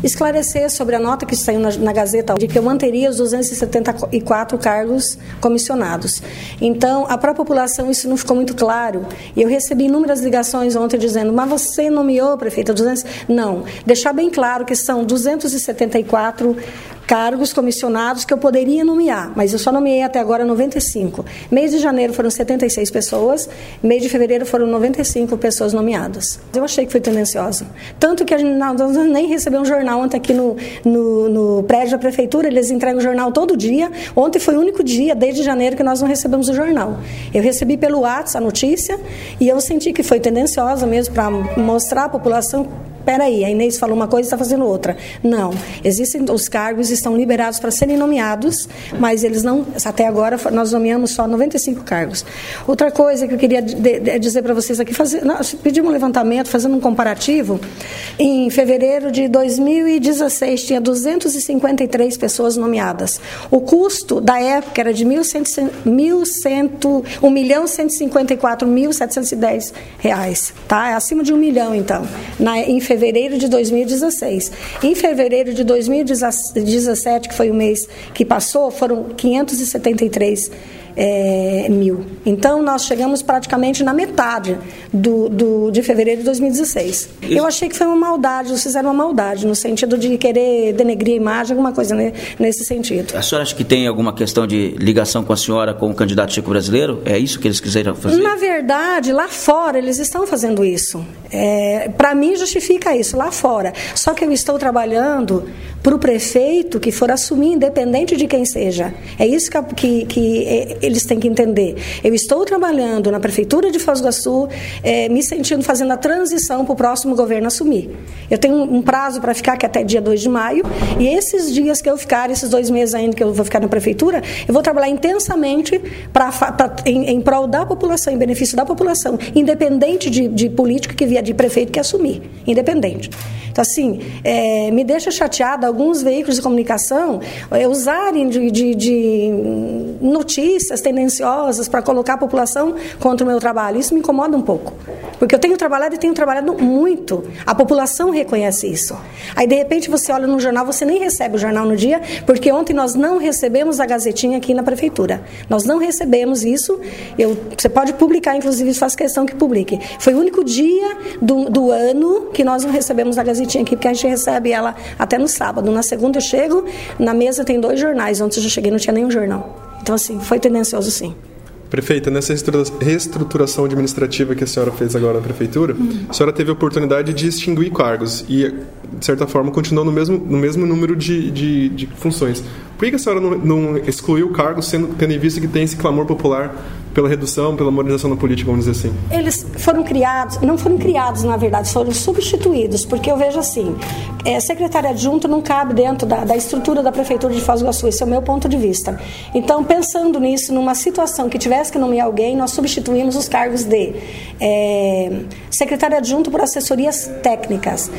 Esclarecer sobre a nota que saiu na, na, Gazeta de que eu manteria os 274 cargos comissionados. Então, a própria população isso não ficou muito claro. E eu recebi inúmeras ligações ontem dizendo: "Mas você nomeou, prefeita, 200?" Não, deixar bem claro que são 274 cargos comissionados que eu poderia nomear, mas eu só nomeei até agora 95. Mês de janeiro foram 76 pessoas, mês de fevereiro foram 95 pessoas nomeadas. Eu achei que foi tendenciosa. Tanto que a gente não, nem recebeu um jornal ontem aqui no, no, no prédio da prefeitura, eles entregam o jornal todo dia. Ontem foi o único dia, desde janeiro, que nós não recebemos o jornal. Eu recebi pelo WhatsApp a notícia e eu senti que foi tendenciosa mesmo para mostrar à população peraí, a Inês falou uma coisa e está fazendo outra. Não, existem os cargos estão liberados para serem nomeados, mas eles não, até agora nós nomeamos só 95 cargos. Outra coisa que eu queria dizer para vocês aqui, fazer, nós pedimos um levantamento, fazendo um comparativo, em fevereiro de 2016 tinha 253 pessoas nomeadas. O custo da época era de 1.100, milhão 154.710 reais, tá? É acima de um milhão, então, na, em fevereiro fevereiro de 2016. Em fevereiro de 2017, que foi o mês que passou, foram 573 é, mil. Então, nós chegamos praticamente na metade do, do, de fevereiro de 2016. Isso. Eu achei que foi uma maldade, eles fizeram uma maldade, no sentido de querer denegrir a imagem, alguma coisa nesse sentido. A senhora acha que tem alguma questão de ligação com a senhora com o candidato Chico Brasileiro? É isso que eles quiseram fazer? Na verdade, lá fora, eles estão fazendo isso. É, Para mim, justifica isso, lá fora. Só que eu estou trabalhando para o prefeito que for assumir, independente de quem seja. É isso que, que, que é, eles têm que entender. Eu estou trabalhando na Prefeitura de Foz do Iguaçu, é, me sentindo fazendo a transição para o próximo governo assumir. Eu tenho um, prazo para ficar, que é até dia 2 de maio, e esses dias que eu ficar, esses dois meses ainda que eu vou ficar na Prefeitura, eu vou trabalhar intensamente pra, pra em, em prol da população, em benefício da população, independente de, de político que vier, de prefeito que assumir, independente. Então, assim, é, me deixa chateada alguns veículos de comunicação é, usarem de, de, de notícias tendenciosas para colocar a população contra o meu trabalho. Isso me incomoda um pouco. Porque eu tenho trabalhado e tenho trabalhado muito. A população reconhece isso. Aí, de repente, você olha no jornal, você nem recebe o jornal no dia, porque ontem nós não recebemos a gazetinha aqui na prefeitura. Nós não recebemos isso. Eu, você pode publicar, inclusive, faz questão que publique. Foi o único dia do, do ano que nós não recebemos a gazetinha aqui, porque a gente recebe ela até no sábado. Na segunda eu chego, na mesa tem dois jornais. Ontem eu cheguei não tinha nenhum jornal. Então, assim, foi tendencioso sim. Prefeita, nessa reestruturação administrativa que a senhora fez agora na prefeitura, uhum. a senhora teve a oportunidade de extinguir cargos e, de certa forma, continuou no mesmo, no mesmo número de, de, de funções. Por que a senhora não, não excluiu cargos, sendo, tendo em vista que tem esse clamor popular pela redução, pela modernização da política, vamos dizer assim? Eles foram criados, não foram criados, na verdade, foram substituídos, porque eu vejo assim, é, secretário adjunto não cabe dentro da, da estrutura da Prefeitura de Foz do Iguaçu, esse é o meu ponto de vista. Então, pensando nisso, numa situação que tivesse que nomear alguém, nós substituímos os cargos de é, secretário adjunto por assessorias técnicas.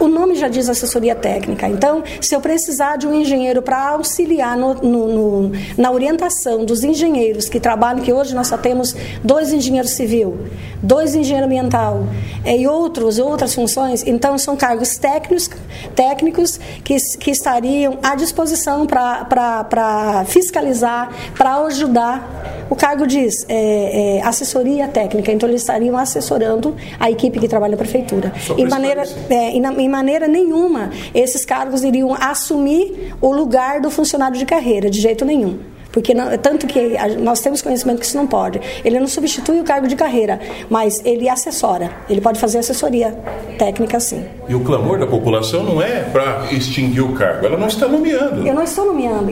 O nome já diz assessoria técnica, então, se eu precisar de um engenheiro para auxiliar no, no, no, na orientação dos engenheiros que trabalham, que hoje nós só temos dois engenheiros civil, dois engenheiros ambiental é, e outros, outras funções. Então, são cargos técnicos, técnicos que, que estariam à disposição para fiscalizar, para ajudar. O cargo diz é, é, assessoria técnica, então eles estariam assessorando a equipe que trabalha na prefeitura. Em maneira, é, em, em maneira nenhuma, esses cargos iriam assumir o lugar do funcionário de carreira, de jeito nenhum. Porque não, tanto que nós temos conhecimento que isso não pode. Ele não substitui o cargo de carreira, mas ele assessora. Ele pode fazer assessoria técnica, sim. E o clamor da população não é para extinguir o cargo. Ela não está nomeando. Eu não estou nomeando.